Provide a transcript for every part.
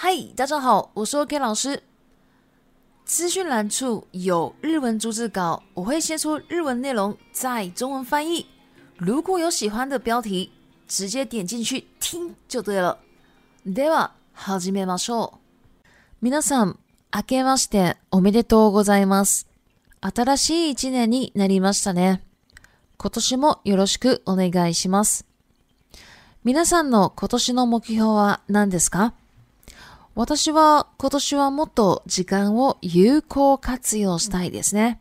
嗨，大家好，我是 OK 老师。资讯栏处有日文逐字稿，我会先出日文内容，再中文翻译。如果有喜欢的标题，直接点进去听就对了。では始めましょう。皆さん、明けましておめでとうございます。新しい一年になりましたね。今年もよろしくお願いします。皆さんの今年の目標は何ですか私は今年はもっと時間を有効活用したいですね。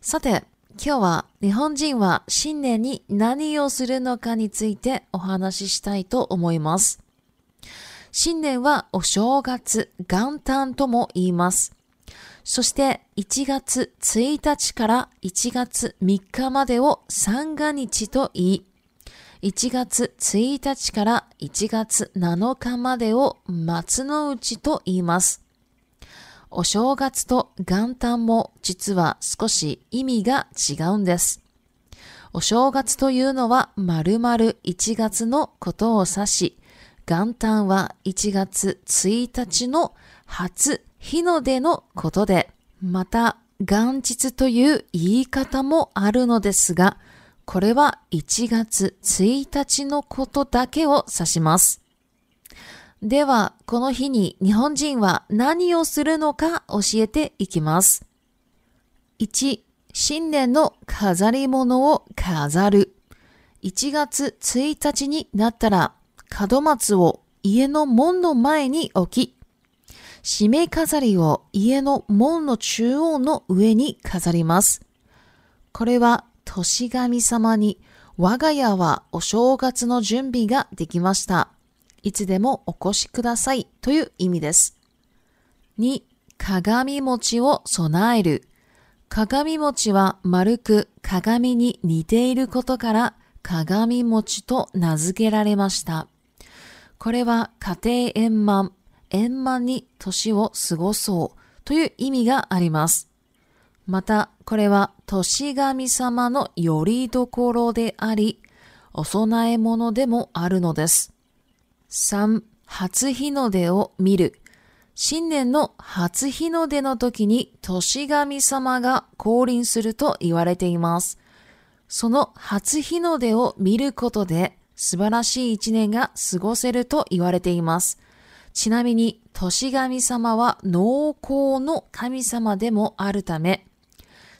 さて、今日は日本人は新年に何をするのかについてお話ししたいと思います。新年はお正月、元旦とも言います。そして1月1日から1月3日までを三が日と言い、1月1日から1月7日までを松の内と言います。お正月と元旦も実は少し意味が違うんです。お正月というのは丸々1月のことを指し、元旦は1月1日の初日の出のことで、また元日という言い方もあるのですが、これは1月1日のことだけを指します。では、この日に日本人は何をするのか教えていきます。1、新年の飾り物を飾る。1月1日になったら、門松を家の門の前に置き、締め飾りを家の門の中央の上に飾ります。これは年神様に、我が家はお正月の準備ができました。いつでもお越しくださいという意味です。2、鏡餅を備える。鏡餅は丸く鏡に似ていることから鏡餅と名付けられました。これは家庭円満、円満に年を過ごそうという意味があります。また、これは年神様の拠り所であり、お供え物でもあるのです。3、初日の出を見る。新年の初日の出の時に年神様が降臨すると言われています。その初日の出を見ることで素晴らしい一年が過ごせると言われています。ちなみに、年神様は農耕の神様でもあるため、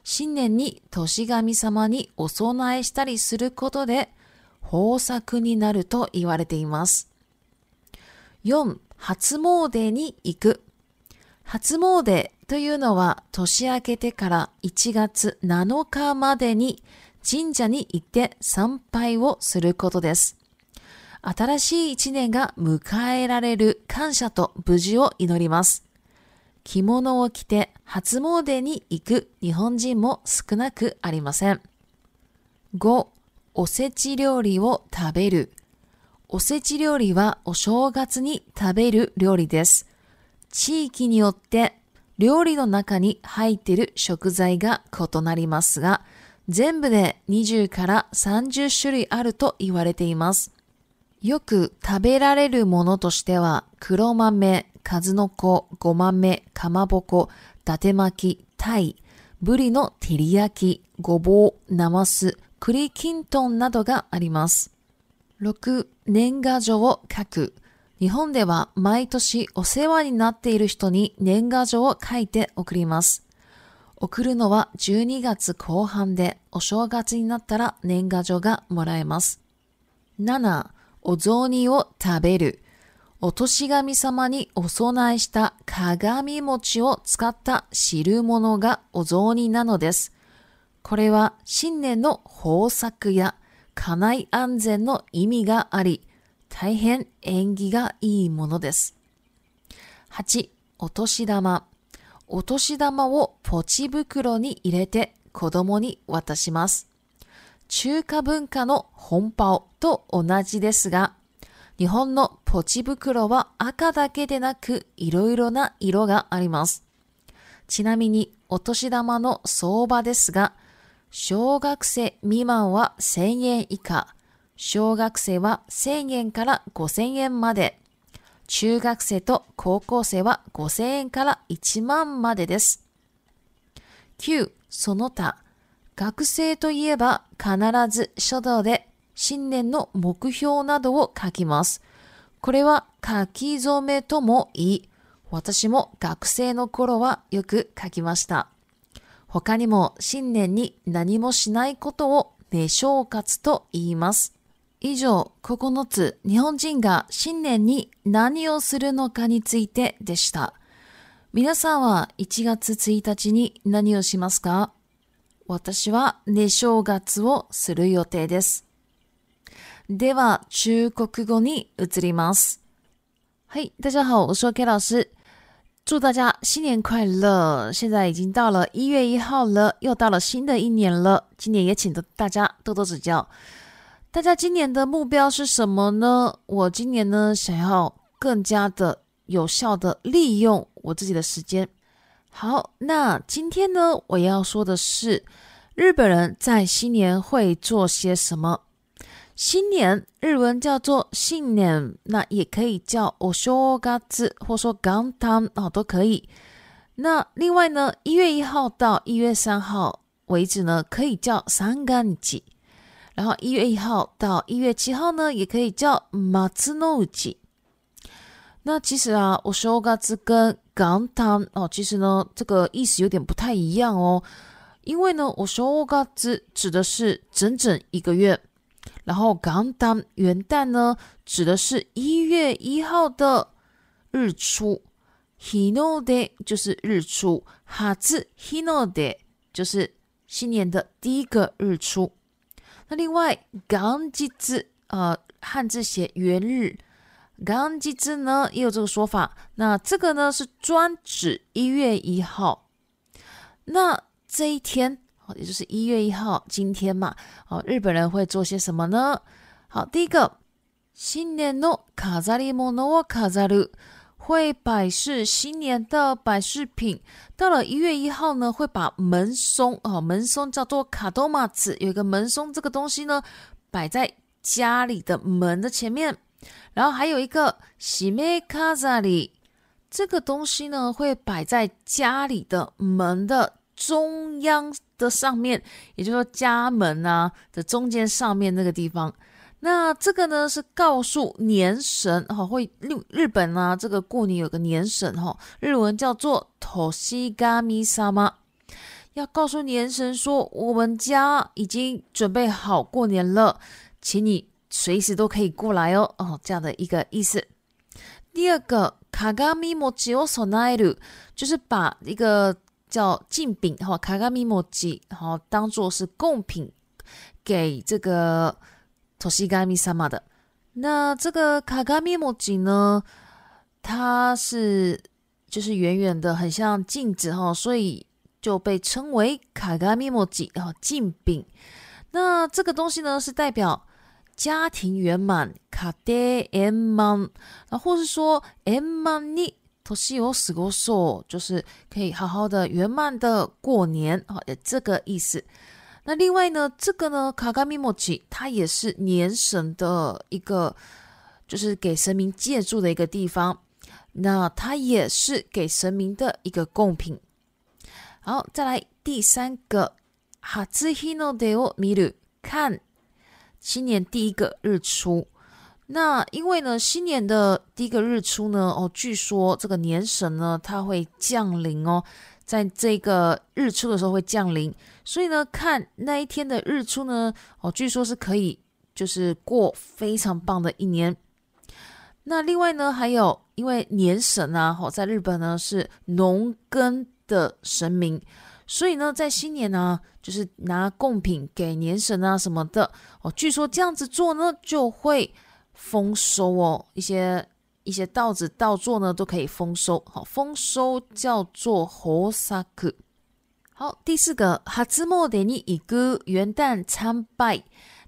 新年に年神様にお供えしたりすることで豊作になると言われています。4. 初詣に行く。初詣というのは年明けてから1月7日までに神社に行って参拝をすることです。新しい一年が迎えられる感謝と無事を祈ります。着物を着て初詣に行く日本人も少なくありません。5、おせち料理を食べる。おせち料理はお正月に食べる料理です。地域によって料理の中に入っている食材が異なりますが、全部で20から30種類あると言われています。よく食べられるものとしては黒豆、数の子、ごまめ、かまぼこ、だて巻き、たい、ぶりの照り焼き、ごぼう、なます、栗きんとんなどがあります。6、年賀状を書く。日本では毎年お世話になっている人に年賀状を書いて送ります。送るのは12月後半でお正月になったら年賀状がもらえます。7、お雑煮を食べる。お年神様にお供えした鏡餅を使った汁物がお雑煮なのです。これは新年の豊作や家内安全の意味があり、大変縁起がいいものです。8、お年玉。お年玉をポチ袋に入れて子供に渡します。中華文化の本パと同じですが、日本のポチ袋は赤だけでなく色々な色があります。ちなみにお年玉の相場ですが、小学生未満は1000円以下、小学生は1000円から5000円まで、中学生と高校生は5000円から1万までです。9、その他。学生といえば必ず書道で新年の目標などを書きます。これは書き初めとも言い、私も学生の頃はよく書きました。他にも新年に何もしないことを寝正月と言います。以上、9つ日本人が新年に何をするのかについてでした。皆さんは1月1日に何をしますか私は寝正月をする予定です。では中国語に移ります。い、大家好，我是 o K 老师，祝大家新年快乐！现在已经到了一月一号了，又到了新的一年了。今年也请得大家多多指教。大家今年的目标是什么呢？我今年呢，想要更加的有效的利用我自己的时间。好，那今天呢，我要说的是，日本人在新年会做些什么？新年日文叫做新年，那也可以叫お正月，或说元旦哦，都可以。那另外呢，一月一号到一月三号为止呢，可以叫三干祭。然后一月一号到一月七号呢，也可以叫马兹诺吉。那其实啊，我说嘎吱跟港滩哦，其实呢，这个意思有点不太一样哦。因为呢，我说嘎吱指的是整整一个月。然后，元旦元旦呢，指的是一月一号的日出，Hinode 就是日出，哈字 Hinode 就是新年的第一个日出。那另外 g 吉字呃啊，汉字写元日 g 吉字呢也有这个说法。那这个呢是专指一月一号。那这一天。哦，也就是一月一号，今天嘛，哦，日本人会做些什么呢？好，第一个新年哦，卡扎里莫诺卡扎会摆饰新年的摆饰品。到了一月一号呢，会把门松哦，门松叫做卡多马兹，有一个门松这个东西呢，摆在家里的门的前面。然后还有一个西梅卡扎里这个东西呢，会摆在家里的门的中央。的上面，也就是说家门啊的中间上面那个地方，那这个呢是告诉年神哦，会日日本啊这个过年有个年神哈，日文叫做“土 i sama，要告诉年神说我们家已经准备好过年了，请你随时都可以过来哦哦这样的一个意思。第二个“加加米摩吉奥索奈鲁”就是把一个。叫镜饼哈，卡卡米莫吉哈，当做是贡品给这个托西嘎米萨玛的。那这个卡卡米莫吉呢，它是就是远远的，很像镜子哈，所以就被称为卡卡米莫吉啊，镜饼。那这个东西呢，是代表家庭圆满，卡爹 M 曼啊，或是说 M 曼尼。都是有死过寿，就是可以好好的圆满的过年啊，这个意思。那另外呢，这个呢，卡卡米莫奇，它也是年神的一个，就是给神明借住的一个地方。那它也是给神明的一个贡品。好，再来第三个，哈兹希诺德欧米鲁，看，新年第一个日出。那因为呢，新年的第一个日出呢，哦，据说这个年神呢，他会降临哦，在这个日出的时候会降临，所以呢，看那一天的日出呢，哦，据说是可以就是过非常棒的一年。那另外呢，还有因为年神啊，哦，在日本呢是农耕的神明，所以呢，在新年呢，就是拿贡品给年神啊什么的，哦，据说这样子做呢，就会。丰收哦，一些一些稻子稻作呢都可以丰收。好，丰收叫做活 o 克。好，第四个哈兹莫德尼以歌元旦参拜。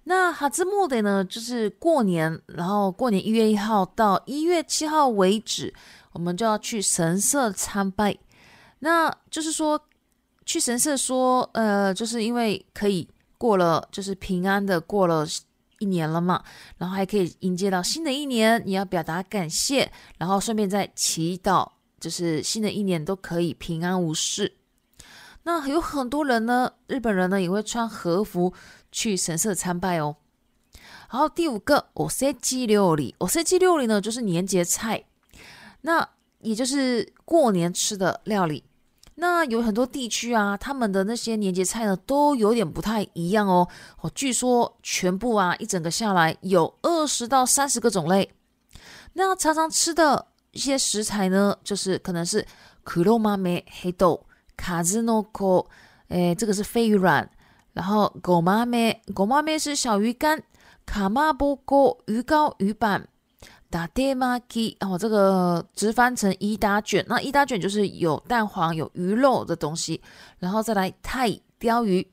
那哈兹莫德呢就是过年，然后过年一月一号到一月七号为止，我们就要去神社参拜。那就是说去神社说，呃，就是因为可以过了，就是平安的过了。一年了嘛，然后还可以迎接到新的一年，你要表达感谢，然后顺便再祈祷，就是新的一年都可以平安无事。那有很多人呢，日本人呢也会穿和服去神社参拜哦。然后第五个，お c ち料理，お c ち料理呢就是年节菜，那也就是过年吃的料理。那有很多地区啊，他们的那些年节菜呢都有点不太一样哦。哦，据说全部啊一整个下来有二十到三十个种类。那常常吃的一些食材呢，就是可能是苦肉妈梅、黑豆、卡兹诺可，诶，这个是飞鱼卵，然后狗妈梅，狗妈梅是小鱼干，卡妈波锅、鱼糕、鱼板。打爹妈鸡哦，这个直翻成伊大卷，那伊大卷就是有蛋黄有鱼肉的东西，然后再来泰鲷鱼，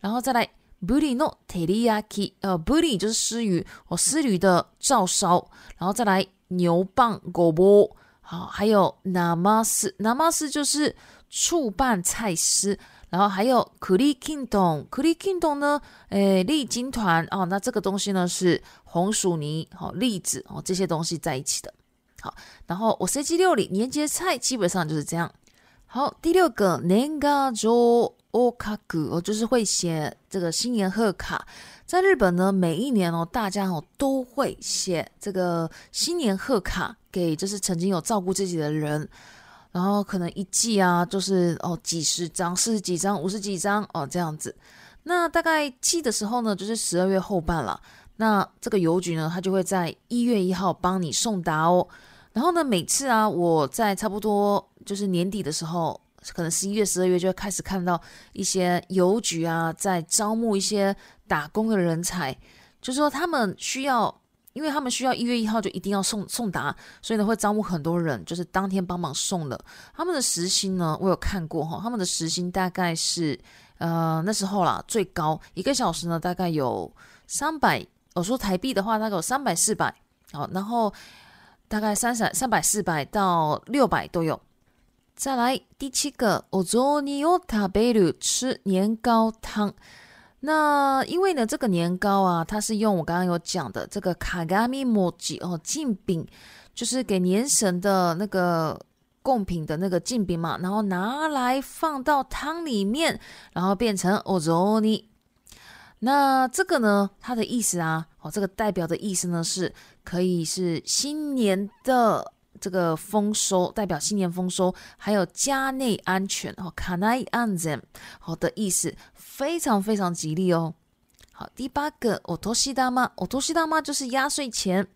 然后再来布里诺特力亚鸡，呃，布里就是狮鱼，哦，狮鱼的照烧，然后再来牛蒡狗波，好，还有纳马斯，纳马斯就是醋拌菜丝。然后还有可 i kingdon，可 i k i n g d o m 呢？诶，栗金团哦，那这个东西呢是红薯泥、好栗子哦，这些东西在一起的。好，然后我 CG 六里年节菜基本上就是这样。好，第六个年糕粥，oka-gu，就是会写这个新年贺卡。在日本呢，每一年哦，大家哦都会写这个新年贺卡给就是曾经有照顾自己的人。然后可能一寄啊，就是哦几十张、四十几张、五十几张哦这样子。那大概寄的时候呢，就是十二月后半了。那这个邮局呢，它就会在一月一号帮你送达哦。然后呢，每次啊，我在差不多就是年底的时候，可能十一月、十二月就开始看到一些邮局啊在招募一些打工的人才，就是说他们需要。因为他们需要一月一号就一定要送送达，所以呢会招募很多人，就是当天帮忙送的。他们的时薪呢，我有看过哈，他们的时薪大概是，呃那时候啦最高一个小时呢大概有三百，我说台币的话大概有三百四百，好，然后大概三三三百四百到六百都有。再来第七个，Ozoniota 贝鲁吃年糕汤。那因为呢，这个年糕啊，它是用我刚刚有讲的这个卡伽米莫吉哦，进饼，就是给年神的那个贡品的那个进饼嘛，然后拿来放到汤里面，然后变成欧泽尼。那这个呢，它的意思啊，哦，这个代表的意思呢，是可以是新年的。这个丰收代表新年丰收，还有家内安全哦，家内安全好的意思，非常非常吉利哦。好，第八个，我托西大妈，我托西大妈就是压岁钱，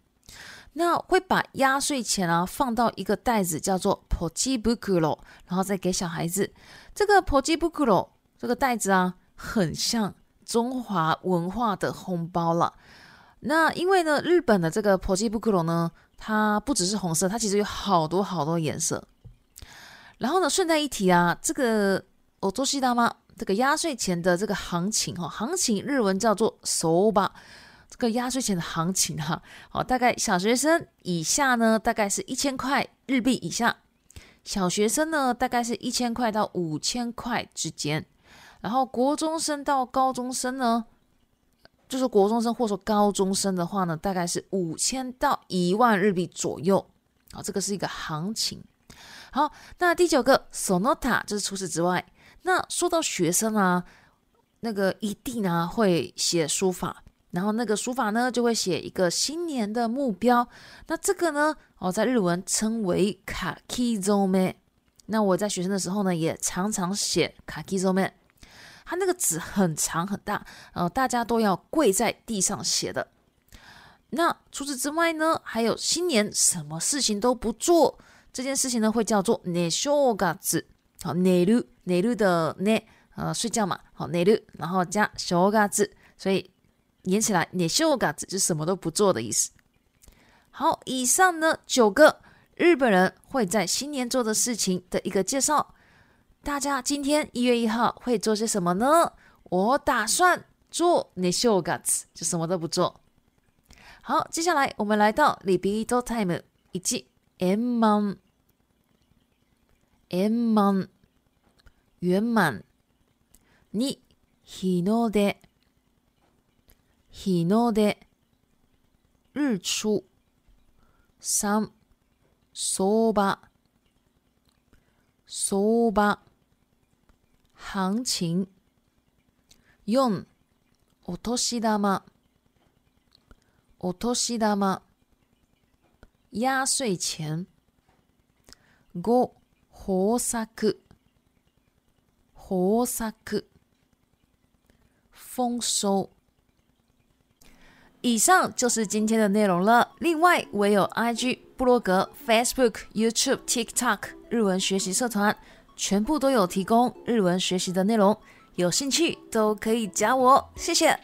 那会把压岁钱啊放到一个袋子，叫做 p o ポジブ l ロ，然后再给小孩子。这个 p o ポジブ l ロ这个袋子啊，很像中华文化的红包了。那因为呢，日本的这个 p o ポジブ l ロ呢。它不只是红色，它其实有好多好多颜色。然后呢，顺带一提啊，这个我周西大妈这个压岁钱的这个行情哈，行情日文叫做“手ば”，这个压岁钱的行情哈，好，大概小学生以下呢，大概是一千块日币以下；小学生呢，大概是一千块到五千块之间；然后国中生到高中生呢。就是国中生或者说高中生的话呢，大概是五千到一万日币左右啊，这个是一个行情。好，那第九个 s o n t a 就是除此之外，那说到学生啊，那个一定呢会写书法，然后那个书法呢就会写一个新年的目标，那这个呢哦，在日文称为卡基奏め，那我在学生的时候呢也常常写卡基奏め。他那个纸很长很大，呃，大家都要跪在地上写的。那除此之外呢，还有新年什么事情都不做这件事情呢，会叫做内 e 嘎子，好内 e 内 u 的内，呃，睡觉嘛，好内 e 然后加小嘎子，所以连起来内 e 嘎子就什么都不做的意思。好，以上呢九个日本人会在新年做的事情的一个介绍。大家今天一月一号会做些什么呢？我打算做 ne s h o g a t s 就什么都不做。好，接下来我们来到 l i b i d o time。一圆满，Hino de 日出，三扫把，扫把。行情。四、お年玉、お年玉、压岁钱。五、丰收。以上就是今天的内容了。另外，我有 IG、布落格、Facebook、YouTube、TikTok 日文学习社团。全部都有提供日文学习的内容，有兴趣都可以加我，谢谢。